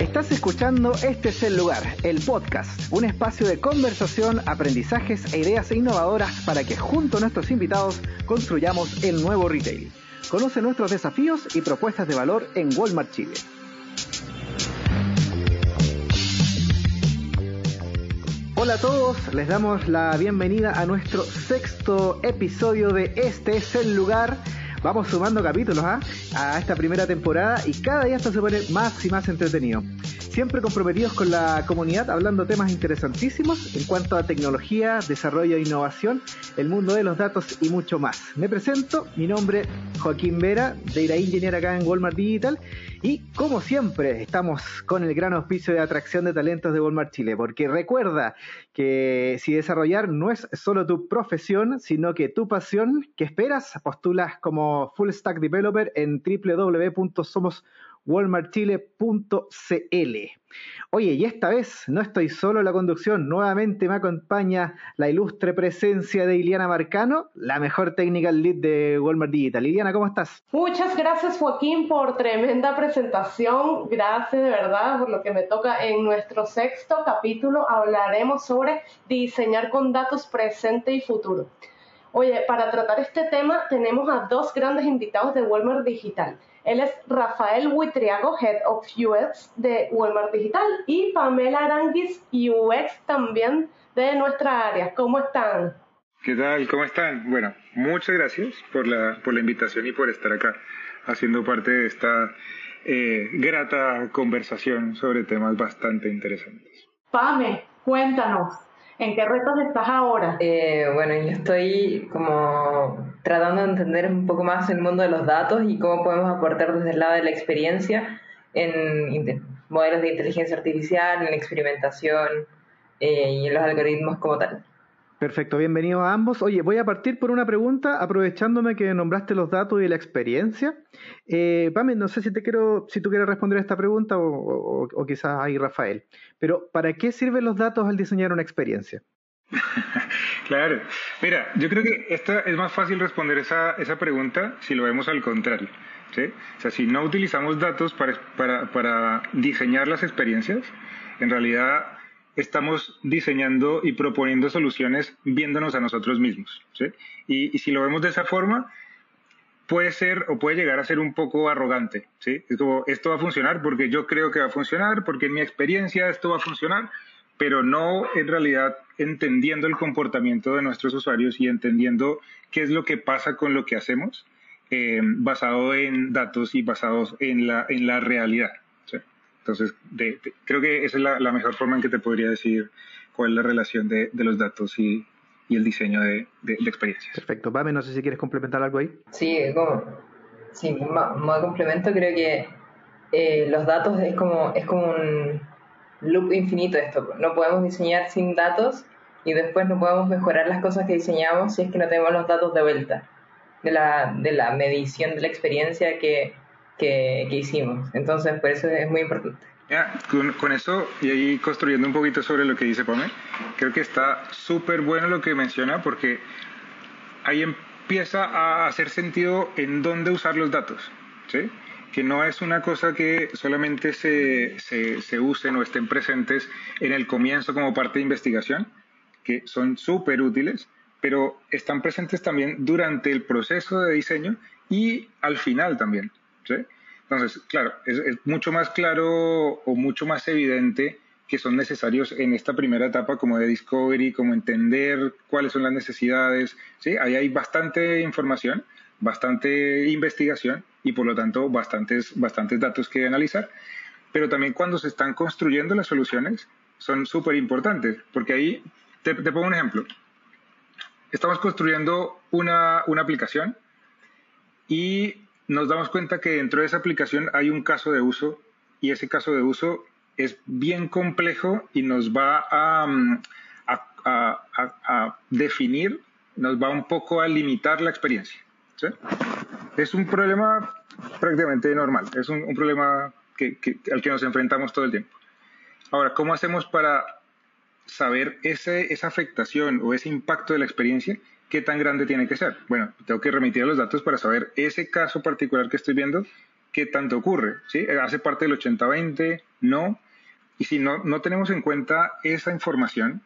Estás escuchando Este es el lugar, el podcast, un espacio de conversación, aprendizajes e ideas innovadoras para que junto a nuestros invitados construyamos el nuevo retail. Conoce nuestros desafíos y propuestas de valor en Walmart Chile. Hola a todos, les damos la bienvenida a nuestro sexto episodio de Este es el lugar. Vamos sumando capítulos ¿ah? a esta primera temporada y cada día esto se pone más y más entretenido siempre comprometidos con la comunidad, hablando temas interesantísimos en cuanto a tecnología, desarrollo e innovación, el mundo de los datos y mucho más. Me presento, mi nombre es Joaquín Vera, Data Engineer acá en Walmart Digital, y como siempre estamos con el gran auspicio de atracción de talentos de Walmart Chile, porque recuerda que si desarrollar no es solo tu profesión, sino que tu pasión, ¿qué esperas? Postulas como Full Stack Developer en www.somos walmartchile.cl. Oye, y esta vez no estoy solo en la conducción, nuevamente me acompaña la ilustre presencia de Iliana Marcano, la mejor technical lead de Walmart Digital. Iliana, ¿cómo estás? Muchas gracias Joaquín por tremenda presentación, gracias de verdad por lo que me toca en nuestro sexto capítulo hablaremos sobre diseñar con datos presente y futuro. Oye, para tratar este tema tenemos a dos grandes invitados de Walmart Digital. Él es Rafael Huitriago, Head of UX de Walmart Digital, y Pamela Aranguis, UX también de nuestra área. ¿Cómo están? ¿Qué tal? ¿Cómo están? Bueno, muchas gracias por la, por la invitación y por estar acá haciendo parte de esta eh, grata conversación sobre temas bastante interesantes. Pame, cuéntanos, ¿En qué retos estás ahora? Eh, bueno, yo estoy como tratando de entender un poco más el mundo de los datos y cómo podemos aportar desde el lado de la experiencia en modelos de inteligencia artificial, en experimentación eh, y en los algoritmos como tal. Perfecto, bienvenidos a ambos. Oye, voy a partir por una pregunta, aprovechándome que nombraste los datos y la experiencia. Eh, no sé si te quiero, si tú quieres responder a esta pregunta o, quizás ahí Rafael. Pero, ¿para qué sirven los datos al diseñar una experiencia? claro. Mira, yo creo que esta es más fácil responder esa, esa pregunta si lo vemos al contrario. O sea, si no utilizamos datos para, para, para diseñar las experiencias, en realidad estamos diseñando y proponiendo soluciones viéndonos a nosotros mismos. ¿sí? Y, si lo vemos de esa forma, puede ser o puede llegar a ser un poco arrogante. ¿sí? Es como, esto va a funcionar porque yo creo que va a funcionar, porque en mi experiencia esto va a funcionar, pero no en realidad entendiendo el comportamiento de nuestros usuarios y entendiendo qué es lo que pasa con lo que hacemos, eh, basado en datos y basados en la, en la realidad. Entonces, creo que esa es la, mejor forma en que te podría decir cuál es la relación de, los datos y, el diseño de, experiencias. Perfecto. Pame, no sé si quieres complementar algo ahí. Sí, como, sí, modo complemento, creo que eh, los datos es como, es como un loop infinito esto. No podemos diseñar sin datos y después no podemos mejorar las cosas que diseñamos si es que no tenemos los datos de vuelta de la, de la medición de la experiencia que que, hicimos. Entonces, por eso es muy importante. con, con, eso, y ahí construyendo un poquito sobre lo que dice Pame, creo que está súper bueno lo que menciona porque ahí empieza a hacer sentido en dónde usar los datos, ¿sí? que no es una cosa que solamente se, se, se usen o estén presentes en el comienzo como parte de investigación, que son súper útiles, pero están presentes también durante el proceso de diseño y al final también. Entonces, claro, es, mucho más claro o mucho más evidente que son necesarios en esta primera etapa como de discovery, como entender cuáles son las necesidades, ¿sí? Ahí hay bastante información, bastante investigación y por lo tanto bastantes, bastantes datos que analizar, pero también cuando se están construyendo las soluciones son súper importantes, porque ahí te, te, pongo un ejemplo. Estamos construyendo una, una aplicación y nos damos cuenta que dentro de esa aplicación hay un caso de uso y ese caso de uso es bien complejo y nos va a, mm, definir, nos va un poco a limitar la experiencia. Es un problema prácticamente normal, es un, problema al que nos enfrentamos todo el tiempo. Ahora, ¿cómo hacemos para saber ese, esa afectación o ese impacto de la experiencia ¿qué tan grande tiene que ser? Bueno, tengo que remitir a los datos para saber ese caso particular que estoy viendo, qué tanto ocurre. ¿sí? ¿Hace parte del 80-20? No. Y si no, no tenemos en cuenta esa información,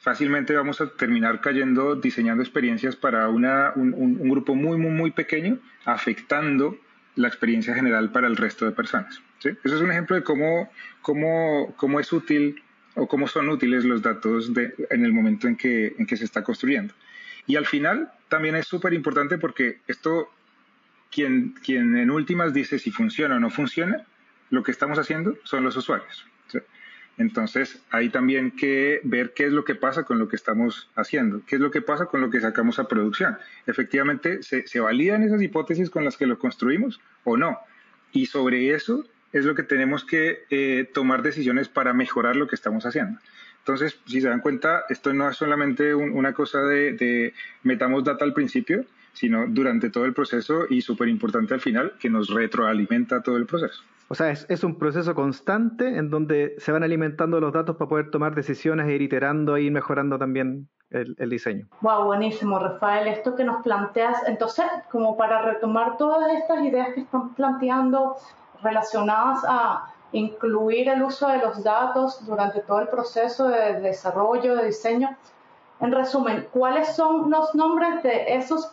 fácilmente vamos a terminar cayendo diseñando experiencias para una, un, grupo muy, muy, muy pequeño, afectando la experiencia general para el resto de personas. ¿sí? Eso es un ejemplo de cómo, cómo, cómo es útil o cómo son útiles los datos de, en el momento en que, en que se está construyendo. Y al final también es súper importante porque esto, quien, quien en últimas dice si funciona o no funciona, lo que estamos haciendo son los usuarios. Entonces, hay también que ver qué es lo que pasa con lo que estamos haciendo, qué es lo que pasa con lo que sacamos a producción. Efectivamente, ¿se, validan esas hipótesis con las que lo construimos o no? Y sobre eso es lo que tenemos que eh, tomar decisiones para mejorar lo que estamos haciendo. Entonces, si se dan cuenta, esto no es solamente una cosa de, metamos data al principio, sino durante todo el proceso y súper importante al final, que nos retroalimenta todo el proceso. O sea, es, un proceso constante en donde se van alimentando los datos para poder tomar decisiones e ir iterando e ir mejorando también el, el, diseño. Wow, buenísimo, Rafael. Esto que nos planteas, entonces, como para retomar todas estas ideas que están planteando relacionadas a incluir el uso de los datos durante todo el proceso de desarrollo, de diseño. En resumen, ¿cuáles son los nombres de esos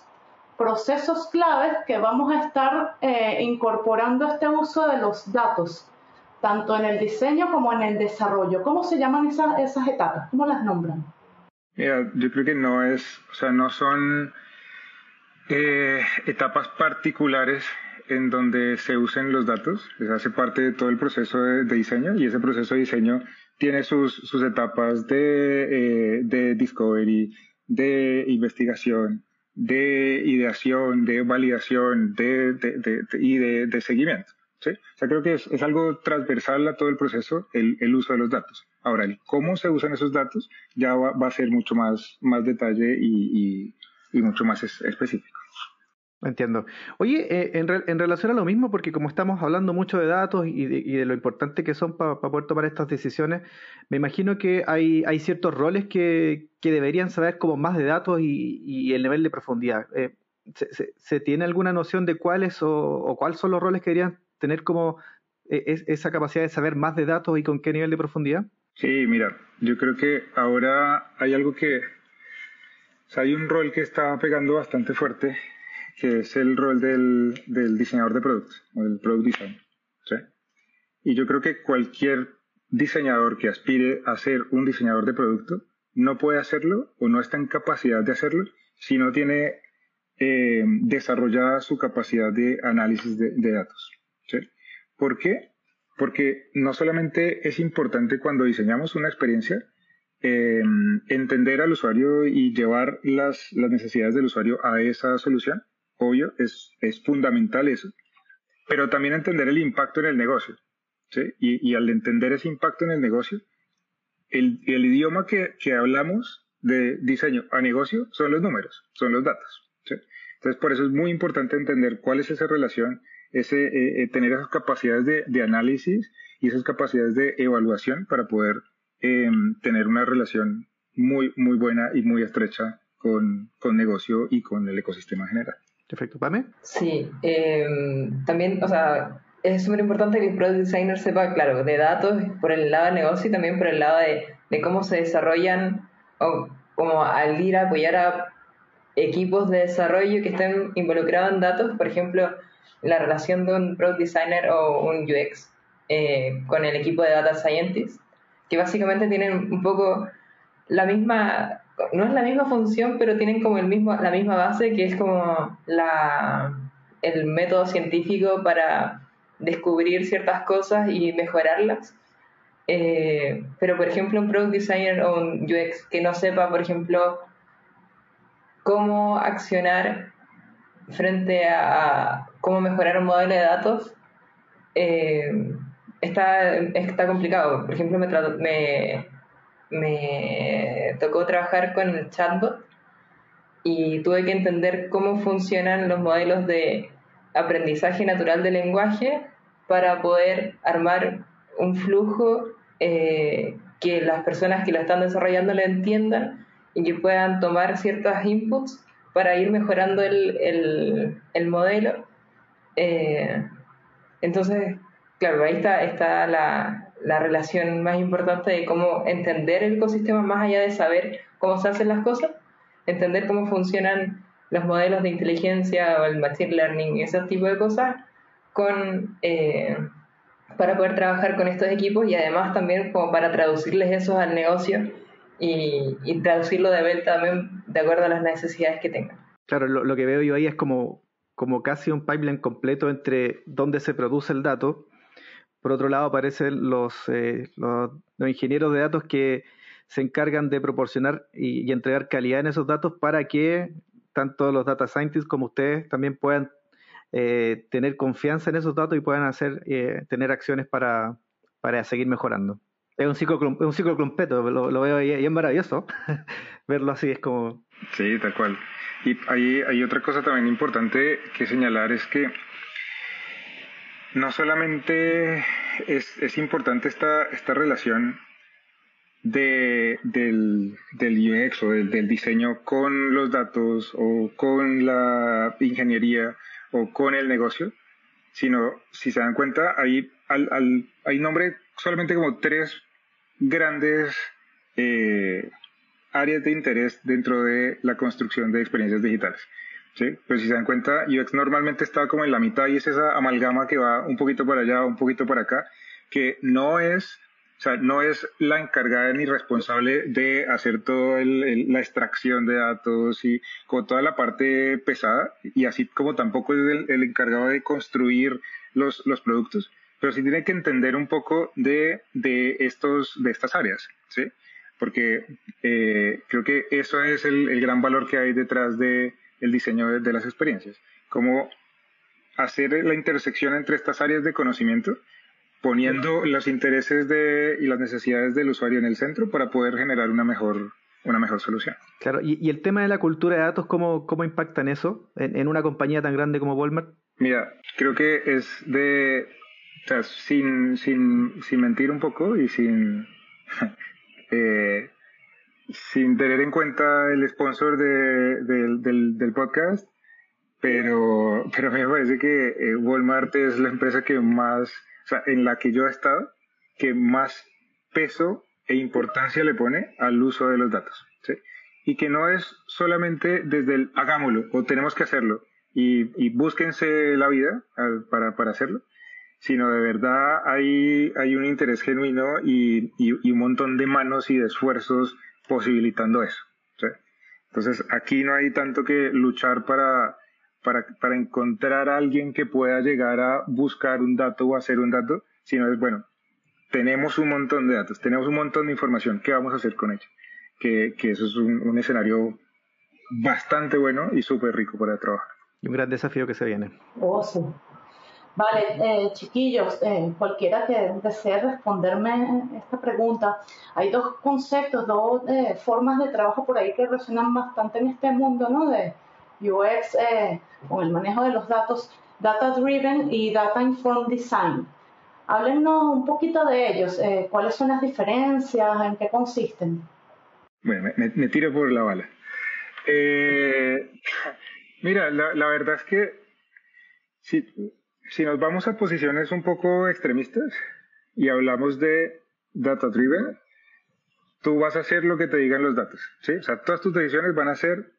procesos claves que vamos a estar eh, incorporando este uso de los datos, tanto en el diseño como en el desarrollo? ¿Cómo se llaman esas, etapas? ¿Cómo las nombran? yo creo que no es, o sea, no son eh, etapas particulares en donde se usen los datos, eso hace parte de todo el proceso de, diseño y ese proceso de diseño tiene sus, sus etapas de, eh, de discovery, de investigación, de ideación, de validación de, de, y de, seguimiento. ¿sí? O sea, creo que es, es, algo transversal a todo el proceso el, el, uso de los datos. Ahora, el cómo se usan esos datos ya va, va a ser mucho más, más detalle y, y, y mucho más específico. Entiendo. Oye, eh, en, en, relación a lo mismo, porque como estamos hablando mucho de datos y de, lo importante que son para poder tomar estas decisiones, me imagino que hay, ciertos roles que, deberían saber como más de datos y, el nivel de profundidad. Eh, ¿se, tiene alguna noción de cuáles o, cuáles son los roles que deberían tener como eh, esa capacidad de saber más de datos y con qué nivel de profundidad? Sí, mira, yo creo que ahora hay algo que... O sea, hay un rol que está pegando bastante fuerte que es el rol del, del diseñador de productos, o del product design. ¿sí? Y yo creo que cualquier diseñador que aspire a ser un diseñador de producto no puede hacerlo o no está en capacidad de hacerlo si no tiene eh, desarrollada su capacidad de análisis de, datos. ¿sí? ¿Por qué? Porque no solamente es importante cuando diseñamos una experiencia eh, entender al usuario y llevar las, las necesidades del usuario a esa solución, obvio, es, es fundamental eso, pero también entender el impacto en el negocio. ¿sí? Y, al entender ese impacto en el negocio, el, el idioma que, que, hablamos de diseño a negocio son los números, son los datos. ¿sí? Entonces, por eso es muy importante entender cuál es esa relación, ese, eh, eh, tener esas capacidades de, de, análisis y esas capacidades de evaluación para poder eh, tener una relación muy, muy buena y muy estrecha con, con negocio y con el ecosistema general. Perfecto. ¿Pame? Sí, em, también, o sea, es súper importante que el product designer sepa, claro, de datos por el lado de negocio y también por el lado de, de cómo se desarrollan, o como al ir a apoyar a equipos de desarrollo que estén involucrados en datos, por ejemplo, la relación de un product designer o un UX eh, con el equipo de data scientist, que básicamente tienen un poco la misma no es la misma función, pero tienen como el mismo, la misma base, que es como la, el método científico para descubrir ciertas cosas y mejorarlas. Eh, pero, por ejemplo, un product designer o un UX que no sepa, por ejemplo, cómo accionar frente a, cómo mejorar un modelo de datos, eh, está, está complicado. Por ejemplo, me, me me tocó trabajar con el chatbot y tuve que entender cómo funcionan los modelos de aprendizaje natural del lenguaje para poder armar un flujo eh, que las personas que lo están desarrollando le entiendan y que puedan tomar ciertos inputs para ir mejorando el, el, modelo. Eh, entonces, claro, ahí está, está la, la, relación más importante de cómo entender el ecosistema más allá de saber cómo se hacen las cosas, entender cómo funcionan los modelos de inteligencia o el machine learning, ese tipo de cosas, con, eh, para poder trabajar con estos equipos y además también como para traducirles eso al negocio y, y traducirlo de vuelta también de acuerdo a las necesidades que tengan. Claro, lo, que veo yo ahí es como, como casi un pipeline completo entre dónde se produce el dato. Por otro lado, aparecen los, eh, los, ingenieros de datos que se encargan de proporcionar y, y, entregar calidad en esos datos para que tanto los data scientists como ustedes también puedan eh, tener confianza en esos datos y puedan hacer eh, tener acciones para, para seguir mejorando. Es un ciclo, es un ciclo completo, lo, veo ahí, y es maravilloso verlo así, es como... Sí, tal cual. Y hay, hay otra cosa también importante que señalar, es que no solamente es, importante esta, esta relación de, del, del UX o del, del, diseño con los datos o con la ingeniería o con el negocio, sino si se dan cuenta, hay, al, al, hay nombre solamente como tres grandes eh, áreas de interés dentro de la construcción de experiencias digitales. ¿Sí? Pero si se dan cuenta, UX normalmente está como en la mitad y es esa amalgama que va un poquito para allá, un poquito para acá, que no es o sea, no es la encargada ni responsable de hacer toda la extracción de datos y con toda la parte pesada, y así como tampoco es el, encargado de construir los, los, productos, pero sí tiene que entender un poco de, de, estos, de estas áreas, ¿sí? Porque eh, creo que eso es el, el, gran valor que hay detrás del el diseño de, de las experiencias, como hacer la intersección entre estas áreas de conocimiento poniendo los intereses de, y las necesidades del usuario en el centro para poder generar una mejor, una mejor solución. Claro, y, y el tema de la cultura de datos, ¿cómo, cómo impacta en eso, en, en, una compañía tan grande como Walmart? Mira, creo que es de, o sea, sin, sin, sin mentir un poco y sin, eh, sin tener en cuenta el sponsor de, de, del, del podcast, pero, pero a mí me parece que eh, Walmart es la empresa que más o sea, en la que yo he estado, que más peso e importancia le pone al uso de los datos. Y que no es solamente desde el hagámoslo o tenemos que hacerlo y, y búsquense la vida para, para, hacerlo, sino de verdad hay, hay un interés genuino y, y, y, un montón de manos y de esfuerzos posibilitando eso. ¿sí? Entonces aquí no hay tanto que luchar para para, para encontrar a alguien que pueda llegar a buscar un dato o hacer un dato, sino es, bueno, tenemos un montón de datos, tenemos un montón de información, ¿qué vamos a hacer con ella? Que, que eso es un, un escenario bastante bueno y súper rico para trabajar. Y un gran desafío que se viene. Awesome. Vale, eh, chiquillos, eh, cualquiera que desee responderme esta pregunta, hay dos conceptos, dos eh, formas de trabajo por ahí que resuenan bastante en este mundo, ¿no? De, UX eh, con el manejo de los datos, Data Driven y Data Informed Design. Háblenos un poquito de ellos, eh, cuáles son las diferencias, en qué consisten. Bueno, me, me tiro por la bala. Eh, mira, la, la, verdad es que si, si nos vamos a posiciones un poco extremistas y hablamos de Data Driven, tú vas a hacer lo que te digan los datos, ¿sí? O sea, todas tus decisiones van a ser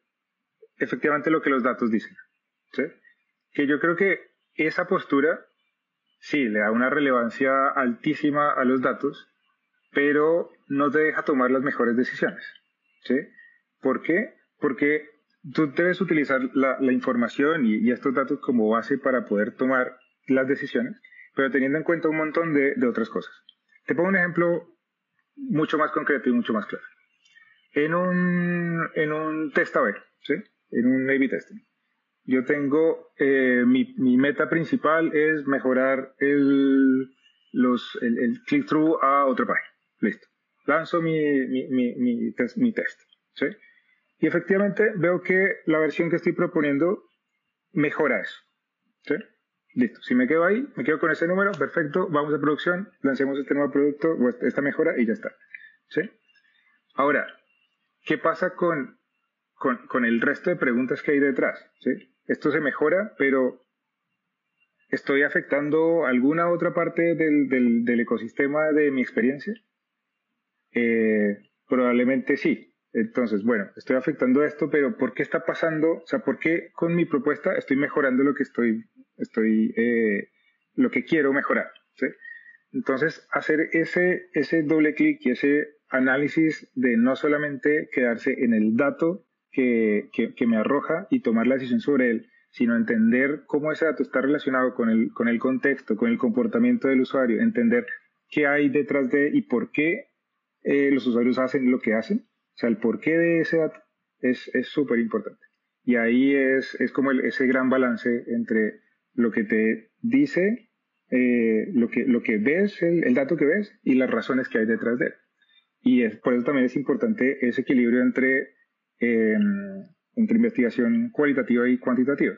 efectivamente lo que los datos dicen. ¿sí? Que yo creo que esa postura sí le da una relevancia altísima a los datos, pero no te deja tomar las mejores decisiones. ¿sí? ¿Por qué? Porque tú debes utilizar la, la información y, estos datos como base para poder tomar las decisiones, pero teniendo en cuenta un montón de, de otras cosas. Te pongo un ejemplo mucho más concreto y mucho más claro. En un, en un test A-B, ¿sí? en un A-B testing. Yo tengo, eh, mi, mi, meta principal es mejorar el, los, el, click-through a otra página. Listo. Lanzo mi, mi, test, mi test. ¿sí? Y efectivamente veo que la versión que estoy proponiendo mejora eso. Listo. Si me quedo ahí, me quedo con ese número, perfecto, vamos a producción, lancemos este nuevo producto o esta mejora y ya está. ¿sí? Ahora, ¿qué pasa con con, con, el resto de preguntas que hay detrás. ¿sí? Esto se mejora, pero ¿estoy afectando alguna otra parte del, del, del ecosistema de mi experiencia? Eh, probablemente sí. Entonces, bueno, estoy afectando esto, pero ¿por qué está pasando? O sea, ¿por qué con mi propuesta estoy mejorando lo que estoy, estoy, eh, lo que quiero mejorar? Entonces, hacer ese, ese doble clic y ese análisis de no solamente quedarse en el dato que, que, me arroja y tomar la decisión sobre él, sino entender cómo ese dato está relacionado con el, con el contexto, con el comportamiento del usuario, entender qué hay detrás de y por qué eh, los usuarios hacen lo que hacen. O sea, el porqué de ese dato es súper importante. Y ahí es, es como ese gran balance entre lo que te dice, eh, lo, que, lo que ves, el, dato que ves y las razones que hay detrás de él. Y es, por eso también es importante ese equilibrio entre, em, entre investigación cualitativa y cuantitativa.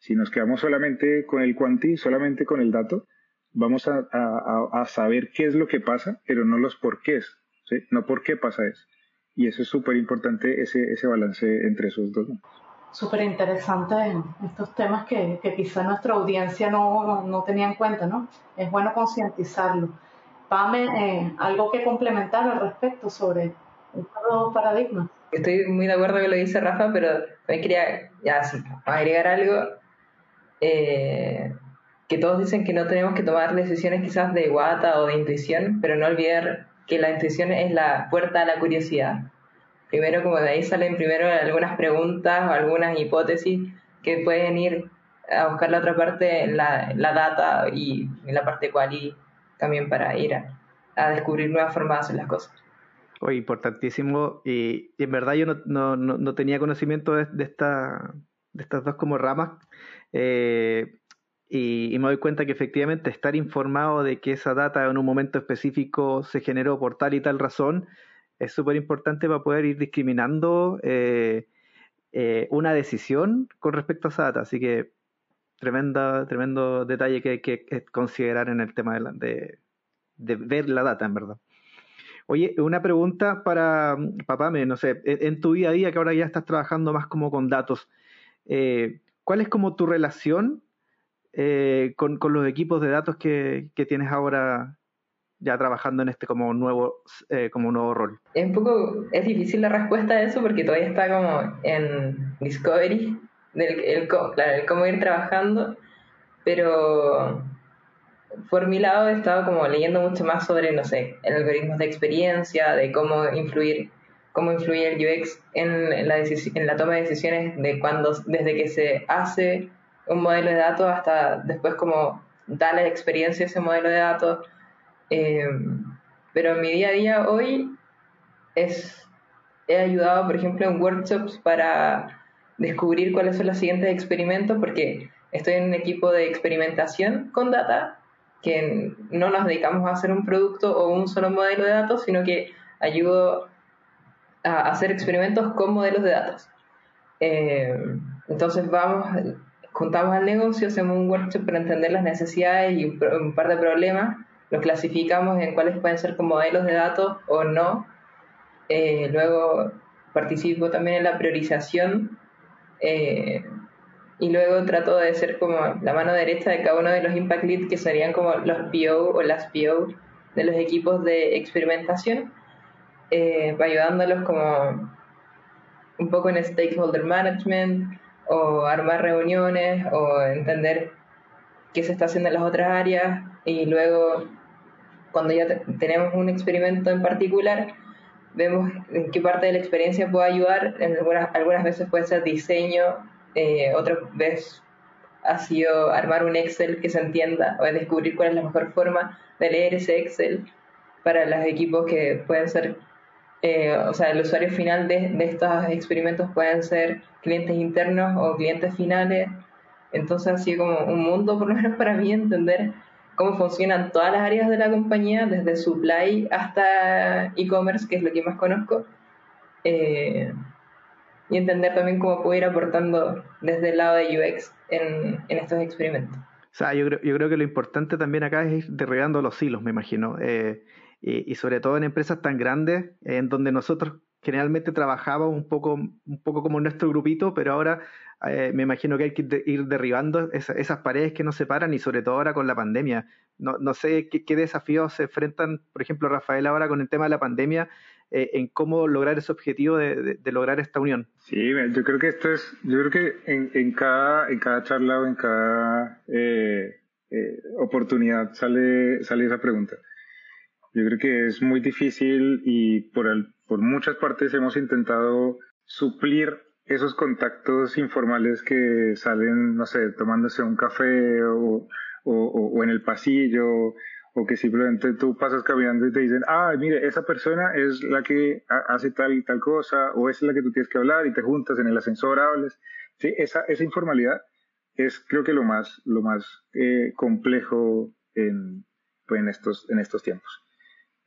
Si nos quedamos solamente con el cuanti, solamente con el dato, vamos a, a, a, saber qué es lo que pasa, pero no los porqués, ¿sí? no por qué pasa eso. Y eso es súper importante, ese, ese balance entre esos dos. Súper interesante estos temas que, que quizá nuestra audiencia no, no, tenía en cuenta, ¿no? Es bueno concientizarlo. Pame, eh, algo que complementar al respecto sobre estos dos paradigmas. Estoy muy de acuerdo con lo que dice Rafa, pero me quería ya, agregar algo. Eh, que todos dicen que no tenemos que tomar decisiones quizás de guata o de intuición, pero no olvidar que la intuición es la puerta a la curiosidad. Primero, como de ahí salen primero algunas preguntas o algunas hipótesis que pueden ir a buscar la otra parte, la, la data y la parte y también para ir a, descubrir nuevas formas de hacer las cosas. Oye, importantísimo. Y, en verdad yo no, no, no tenía conocimiento de, de, esta, de estas dos como ramas. Eh, y, me doy cuenta que efectivamente estar informado de que esa data en un momento específico se generó por tal y tal razón es súper importante para poder ir discriminando eh, eh, una decisión con respecto a esa data. Así que tremenda, tremendo detalle que hay que considerar en el tema de, de, ver la data, en verdad. Oye, una pregunta para papá, no sé, en tu día a día que ahora ya estás trabajando más como con datos, eh, ¿cuál es como tu relación eh, con, con, los equipos de datos que, que, tienes ahora ya trabajando en este como nuevo, eh, como nuevo rol? Es un poco, es difícil la respuesta a eso porque todavía está como en Discovery, del, el, claro, el cómo ir trabajando, pero por mi lado he estado como leyendo mucho más sobre, no sé, algoritmos de experiencia, de cómo influir cómo influye el UX en, la, en la toma de decisiones de cuando, desde que se hace un modelo de datos hasta después como darle experiencia a ese modelo de datos. Eh, pero en mi día a día hoy es, he ayudado, por ejemplo, en workshops para descubrir cuáles son los siguientes experimentos, porque estoy en un equipo de experimentación con data, que no nos dedicamos a hacer un producto o un solo modelo de datos, sino que ayudo a hacer experimentos con modelos de datos. Eh, entonces vamos, juntamos al negocio, hacemos un workshop para entender las necesidades y un, par de problemas, los clasificamos en cuáles pueden ser como modelos de datos o no. Eh, luego participo también en la priorización eh, y luego trato de ser como la mano derecha de cada uno de los impact leads que serían como los PO o las PO de los equipos de experimentación, eh, ayudándolos como un poco en stakeholder management, o armar reuniones o entender qué se está haciendo en las otras áreas y luego cuando ya tenemos un experimento en particular vemos en qué parte de la experiencia puede ayudar. En algunas, algunas veces puede ser diseño eh, otras veces ha sido armar un Excel que se entienda o descubrir cuál es la mejor forma de leer ese Excel para los equipos que pueden ser eh, o sea, el usuario final de, de, estos experimentos pueden ser clientes internos o clientes finales. Entonces, así como un mundo, por lo menos para mí, entender cómo funcionan todas las áreas de la compañía, desde supply hasta e-commerce, que es lo que más conozco, eh, y entender también cómo puedo ir aportando desde el lado de UX en, en estos experimentos. O sea, yo creo, yo creo que lo importante también acá es ir derribando los hilos, me imagino. Eh, y, sobre todo en empresas tan grandes, en donde nosotros generalmente trabajaba un poco, un poco como nuestro grupito, pero ahora eh, me imagino que hay que ir derribando esas paredes que nos separan y sobre todo ahora con la pandemia. No, no sé qué, desafíos se enfrentan, por ejemplo, Rafael, ahora con el tema de la pandemia, eh, en cómo lograr ese objetivo de, lograr esta unión. Sí, yo creo que esto es, yo creo que en, en cada, en cada charla o en cada eh, oportunidad sale, sale esa pregunta. Yo creo que es muy difícil y por, por muchas partes hemos intentado suplir esos contactos informales que salen, no sé, tomándose un café o, en el pasillo o que simplemente tú pasas caminando y te dicen, ah, mire, esa persona es la que hace tal y tal cosa, o es la que tú tienes que hablar y te juntas en el ascensor, hables. Sí, esa, esa informalidad es creo que lo más, lo más eh, complejo en, pues, en, estos, en estos tiempos.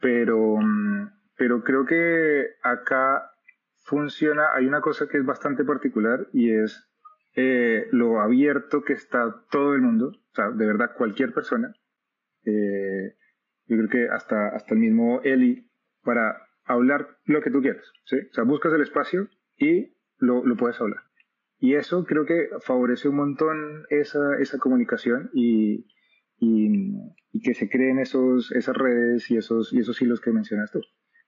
Pero, mm, pero creo que acá funciona, hay una cosa que es bastante particular y es eh, lo abierto que está todo el mundo, o sea, de verdad cualquier persona. Eh, yo creo que hasta, hasta el mismo Eli, para hablar lo que tú quieras, ¿sí? O sea, buscas el espacio y lo, lo puedes hablar. Y eso creo que favorece un montón esa, esa comunicación y, y, y, que se creen esos, esas redes y esos, y esos hilos que mencionas tú.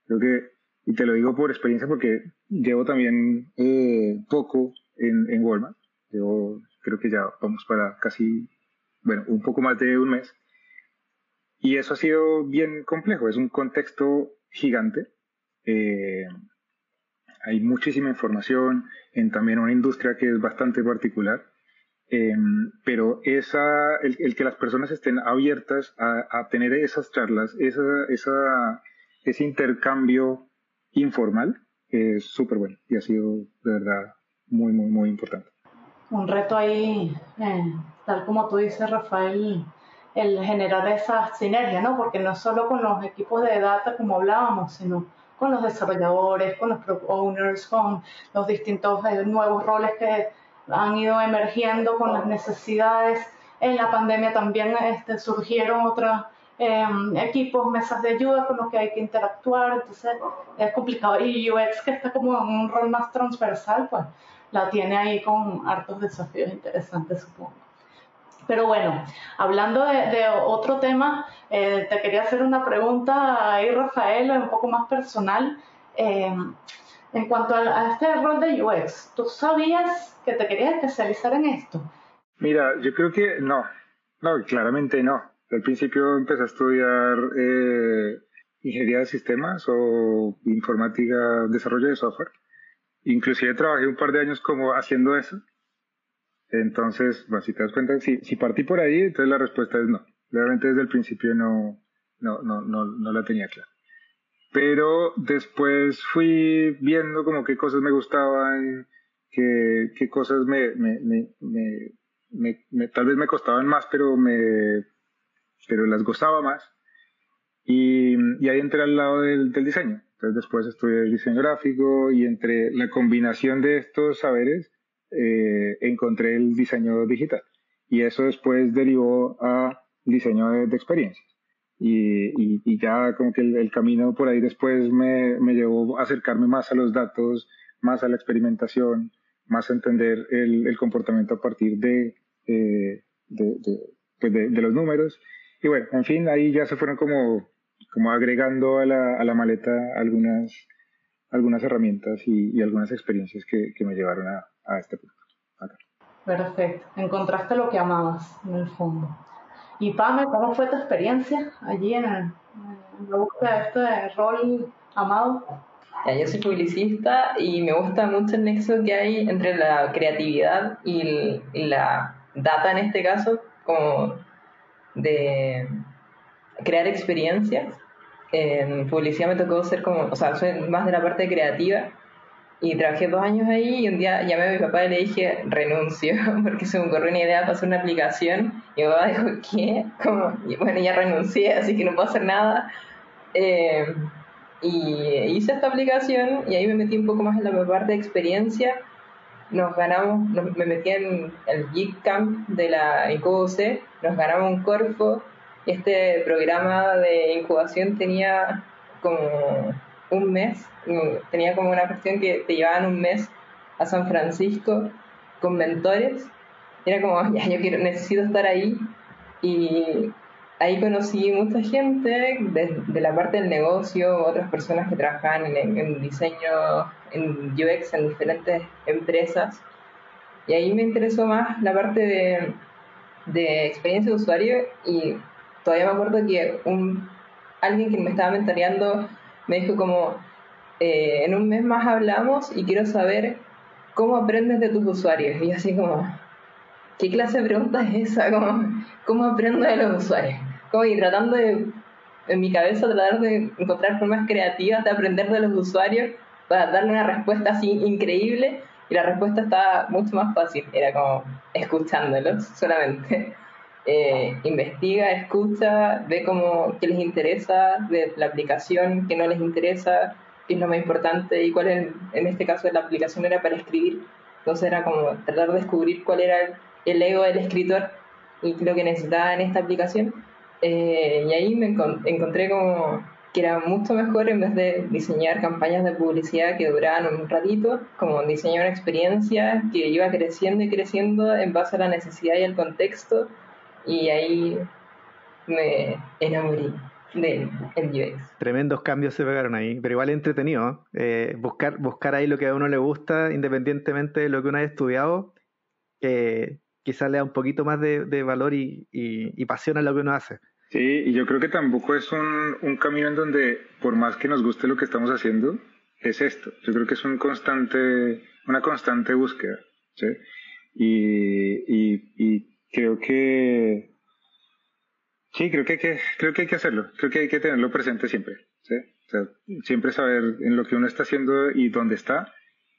Creo que y te lo digo por experiencia porque llevo también eh, poco en, en Walmart. Llevo, creo que ya vamos para casi, bueno, un poco más de un mes. Y eso ha sido bien complejo. Es un contexto gigante. Eh, hay muchísima información en también una industria que es bastante particular. Eh, pero esa, el, el, que las personas estén abiertas a, a tener esas charlas, esa, esa, ese intercambio informal es súper bueno y ha sido de verdad muy, muy, muy importante. Un reto ahí, eh, tal como tú dices, Rafael, el generar esa sinergia, ¿no? Porque no solo con los equipos de data, como hablábamos, sino con los desarrolladores, con los product owners, con los distintos eh, nuevos roles que han ido emergiendo con las necesidades. En la pandemia también este, surgieron otras Em, equipos, mesas de ayuda con los que hay que interactuar, entonces es complicado. Y UX, que está como en un rol más transversal, pues la tiene ahí con hartos desafíos interesantes, supongo. Pero bueno, hablando de, otro tema, eh, te quería hacer una pregunta ahí, Rafael, un poco más personal. Em, en cuanto a, este rol de UX, ¿tú sabías que te querías especializar en esto? Mira, yo creo que no, no, claramente no. Al principio empecé a estudiar eh, ingeniería de sistemas o informática, desarrollo de software. Inclusive trabajé un par de años como haciendo eso. Entonces, bueno, si te das cuenta, si, si partí por ahí, entonces la respuesta es no. Realmente desde el principio no, no, no, no, no la tenía clara. Pero después fui viendo como qué cosas me gustaban, qué, qué cosas me, tal vez me costaban más, pero me pero las gozaba más. Y, y ahí entré al lado del, del, diseño. Entonces después estudié diseño gráfico y entre la combinación de estos saberes eh, encontré el diseño digital. Y eso después derivó a diseño de, de experiencias. Y, y, y, ya como que el, el, camino por ahí después me, me llevó a acercarme más a los datos, más a la experimentación, más a entender el, el comportamiento a partir de, eh, de, de, pues de, de los números y bueno, en fin, ahí ya se fueron como, como agregando a la, a la maleta algunas, algunas herramientas y, y algunas experiencias que, que, me llevaron a, a este punto. Acá. Perfecto, encontraste lo que amabas en el fondo. Y Pame, ¿cómo fue tu experiencia allí en, en la búsqueda de este rol amado? Yo soy publicista y me gusta mucho el nexo que hay entre la creatividad y la data en este caso, como de crear experiencias. En publicidad me tocó ser como, o sea, soy más de la parte creativa y trabajé dos años ahí y un día llamé a mi papá y le dije renuncio porque se me ocurrió una idea para hacer una aplicación y mi papá dijo ¿qué? Como, bueno ya renuncié así que no puedo hacer nada eh, y hice esta aplicación y ahí me metí un poco más en la parte de experiencia nos ganamos, me metí en el Geek Camp de la ICOC, nos ganamos un Corfo. Este programa de incubación tenía como un mes, tenía como una cuestión que te llevaban un mes a San Francisco con mentores. Era como, yo quiero, necesito estar ahí. Y ahí conocí mucha gente de, la parte del negocio, otras personas que trabajaban en, diseño, en UX, en diferentes empresas. Y ahí me interesó más la parte de, de experiencia de usuario y todavía me acuerdo que un, alguien que me estaba mentoreando me dijo como, eh, en un mes más hablamos y quiero saber cómo aprendes de tus usuarios. Y así como, ¿qué clase de pregunta es esa? Como, ¿Cómo aprendo de los usuarios? Como y tratando de, en mi cabeza, tratar de encontrar formas creativas de aprender de los usuarios para darle una respuesta así increíble. Y la respuesta estaba mucho más fácil, era como escuchándolos solamente. Eh, investiga, escucha, ve cómo, qué les interesa de la aplicación, qué no les interesa, qué es lo más importante y cuál es, en este caso la aplicación era para escribir. Entonces era como tratar de descubrir cuál era el, ego del escritor y lo que necesitaba en esta aplicación. Eh, y ahí me encontré como que era mucho mejor en vez de diseñar campañas de publicidad que duraban un ratito, como diseñar una experiencia que iba creciendo y creciendo en base a la necesidad y el contexto y ahí me enamoré del UX. Tremendos cambios se pegaron ahí, pero igual entretenido. Eh, buscar, buscar ahí lo que a uno le gusta, independientemente de lo que uno haya estudiado, que quizás le da un poquito más de, valor y, y, pasión a lo que uno hace. Sí, y yo creo que tampoco es un, un camino en donde, por más que nos guste lo que estamos haciendo, es esto. Yo creo que es un constante, una constante búsqueda. ¿sí? Y, y, y que sí, creo que hay que, creo que hay que hacerlo, creo que hay que tenerlo presente siempre, siempre saber en lo que uno está haciendo y dónde está,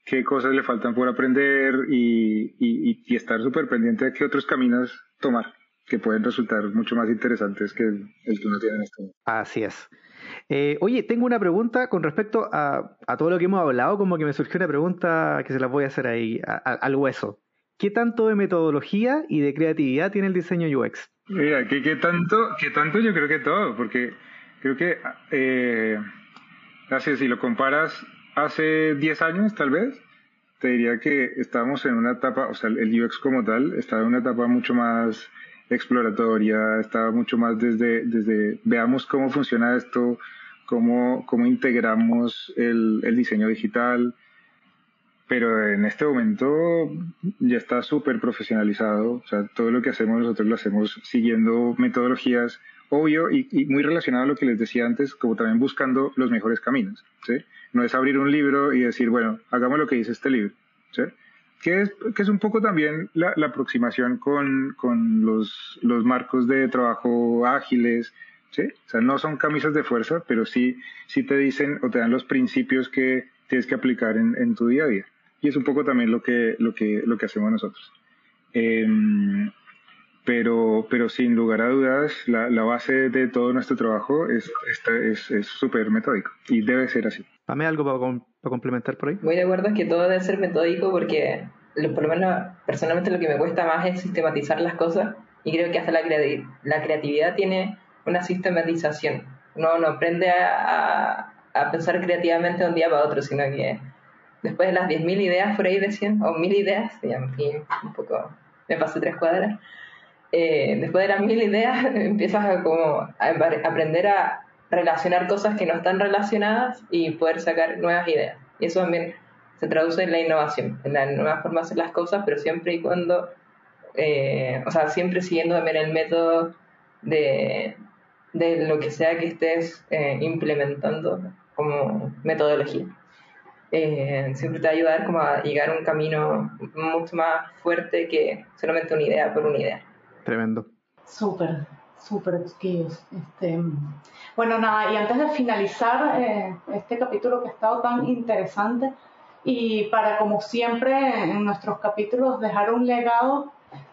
qué cosas le faltan por aprender y, y, y estar súper pendiente de qué otros caminos tomar que pueden resultar mucho más interesantes que el, que uno tiene en este momento. Así es. Eh, oye, tengo una pregunta con respecto a, a, todo lo que hemos hablado, como que me surgió una pregunta que se la voy a hacer ahí al hueso. ¿Qué tanto de metodología y de creatividad tiene el diseño UX? Mira, ¿qué, tanto, qué tanto yo creo que todo, porque creo que, eh, así, si lo comparas hace 10 años tal vez, te diría que estábamos en una etapa, o sea, el UX como tal, estaba en una etapa mucho más exploratoria, estaba mucho más desde, desde veamos cómo funciona esto, cómo, cómo integramos el diseño digital, pero en este momento ya está súper profesionalizado, o sea, todo lo que hacemos nosotros lo hacemos siguiendo metodologías, obvio, y, muy relacionado a lo que les decía antes, como también buscando los mejores caminos, ¿sí? No es abrir un libro y decir, bueno, hagamos lo que dice este libro, ¿sí? Que es, que es un poco también la, aproximación con, con los, los marcos de trabajo ágiles, ¿sí? O sea, no son camisas de fuerza, pero sí, sí te dicen o te dan los principios que tienes que aplicar en tu día a día y es un poco también lo que, lo que, lo que hacemos nosotros. Em, pero, pero sin lugar a dudas, la, la, base de todo nuestro trabajo es súper es, metódico y debe ser así. Dame algo para, para, complementar por ahí. Muy de acuerdo es que todo debe ser metódico porque, por lo menos personalmente, lo que me cuesta más es sistematizar las cosas y creo que hasta la, la creatividad tiene una sistematización. Uno no aprende a, a pensar creativamente de un día para otro, sino que después de las 10.000 ideas por ahí decían, o 1.000 ideas, ya un poco, me pasé tres cuadras, eh, después de las 1.000 ideas empiezas a, como, aprender a relacionar cosas que no están relacionadas y poder sacar nuevas ideas. Y eso también se traduce en la innovación, en la nueva forma de hacer las cosas, pero siempre y cuando, eh, o sea, siempre siguiendo también el método de, de lo que sea que estés eh, implementando como metodología. Eh, siempre te va a ayudar como a llegar a un camino mucho más fuerte que solamente una idea por una idea. Tremendo. Súper, súper chiquillos. Este, bueno, nada, y antes de finalizar eh, este capítulo que ha estado tan interesante, y para como siempre en nuestros capítulos dejar un legado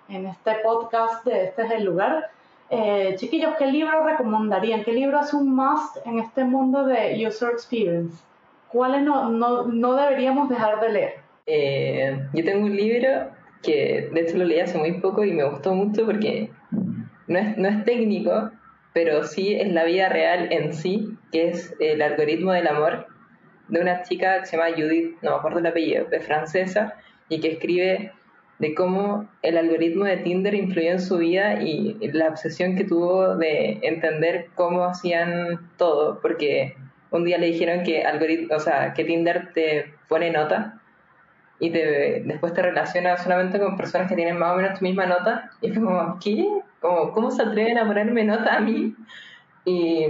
en este podcast de Este es el lugar, eh, chiquillos, ¿qué libro recomendarían? ¿Qué libro es un must en este mundo de user experience? ¿Cuáles no, no, no deberíamos dejar de leer? Eh, yo tengo un libro que de hecho lo leí hace muy poco y me gustó mucho porque no es, no es técnico, pero sí es la vida real en sí, que es El algoritmo del amor de una chica que se llama Judith, no me acuerdo el apellido, es francesa, y que escribe de cómo el algoritmo de Tinder influyó en su vida y la obsesión que tuvo de entender cómo hacían todo, porque un día le dijeron que algoritmo, o sea, que Tinder te pone nota y te, después te relaciona solamente con personas que tienen más o menos tu misma nota y fue como, ¿qué? Como, ¿Cómo se atreven a ponerme nota a mí? Y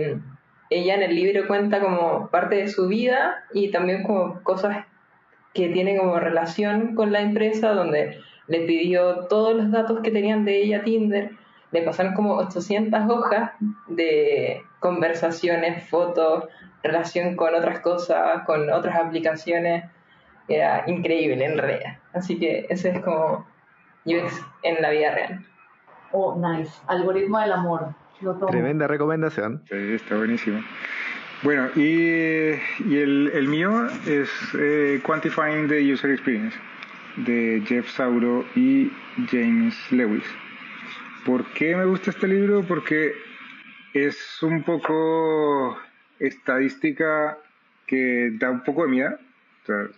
ella en el libro cuenta como parte de su vida y también como cosas que tiene como relación con la empresa donde le pidió todos los datos que tenían de ella Tinder, le pasaron como 800 hojas de conversaciones, fotos, relación con otras cosas, con otras aplicaciones. Era increíble en realidad. Así que ese es como UX en la vida real. Oh, nice. Algoritmo del amor. Tremenda recomendación. Sí, está buenísimo. Bueno, y, y el, el, mío es eh, Quantifying the User Experience de Jeff Sauro y James Lewis. ¿Por qué me gusta este libro? Porque es un poco estadística que da un poco de miedo.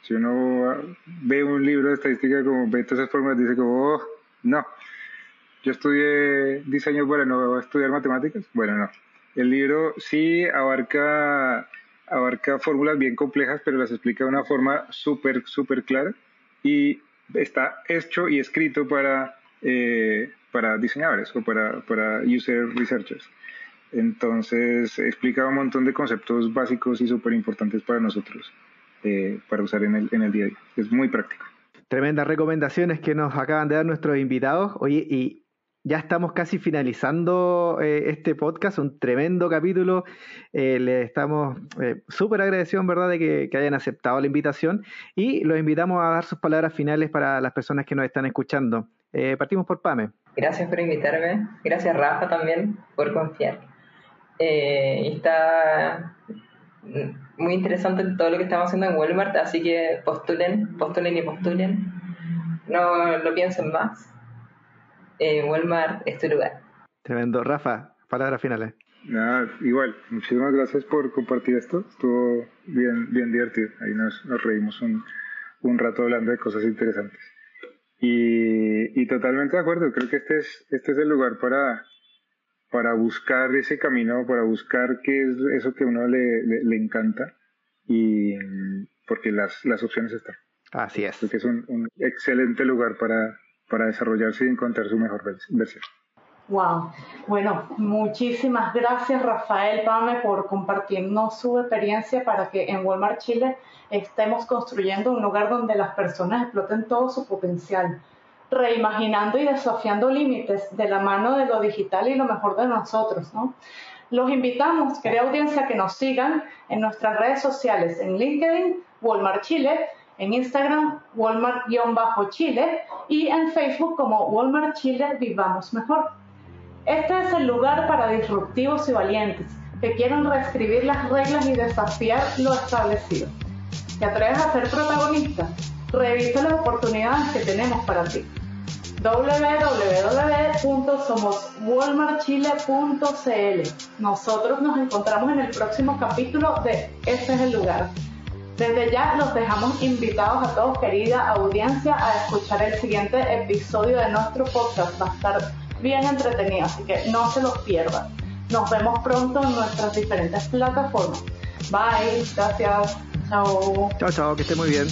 Si uno ve un libro de estadística como ve todas esas formas, dice como, oh, no. Yo estudié diseño para no estudiar matemáticas. Bueno, no. El libro sí abarca, abarca fórmulas bien complejas, pero las explica de una forma súper, súper clara y está hecho y escrito para, eh, para diseñadores o para, para user researchers. Entonces explica un montón de conceptos básicos y súper importantes para nosotros eh, para usar en el, en el día a día. Es muy práctico. Tremendas recomendaciones que nos acaban de dar nuestros invitados. Oye, y ya estamos casi finalizando eh, este podcast, un tremendo capítulo. Eh, le estamos eh, súper agradecidos, ¿verdad?, de que, hayan aceptado la invitación y los invitamos a dar sus palabras finales para las personas que nos están escuchando. partimos por Pame. Gracias por invitarme. Gracias, Rafa, también por confiar. Está muy interesante todo lo que estamos haciendo en Walmart, así que postulen, postulen y postulen. No lo piensen más eh, Walmart es tu lugar. Tremendo. Rafa, palabras finales. Nada, igual, muchísimas gracias por compartir esto. Estuvo bien, bien divertido. Ahí nos, nos reímos un, un rato hablando de cosas interesantes. Y, y, totalmente de acuerdo, creo que este es, este es el lugar para, para buscar ese camino, para buscar qué es eso que a uno le, le, encanta y porque las, las opciones están. Así es. Creo que es un, un excelente lugar para, para desarrollarse y encontrar su mejor versión. Wow. Bueno, muchísimas gracias Rafael Pame por compartirnos su experiencia para que en Walmart Chile estemos construyendo un lugar donde las personas exploten todo su potencial, reimaginando y desafiando límites de la mano de lo digital y lo mejor de nosotros, ¿no? Los invitamos, querida audiencia, que nos sigan en nuestras redes sociales, en LinkedIn, Walmart Chile, en Instagram Walmart-Chile y en Facebook como Walmart Chile Vivamos Mejor. Este es el lugar para disruptivos y valientes que quieren reescribir las reglas y desafiar lo establecido. ¿Te atreves a ser protagonista? Revisa las oportunidades que tenemos para ti. www.somoswalmartchile.cl Nosotros nos encontramos en el próximo capítulo de Este es el lugar. Desde ya los dejamos invitados a todos, querida audiencia, a escuchar el siguiente episodio de nuestro podcast. Va a estar bien entretenido, así que no se los pierdan. Nos vemos pronto en nuestras diferentes plataformas. Bye, gracias. Chao. Chao, chao, que esté muy bien.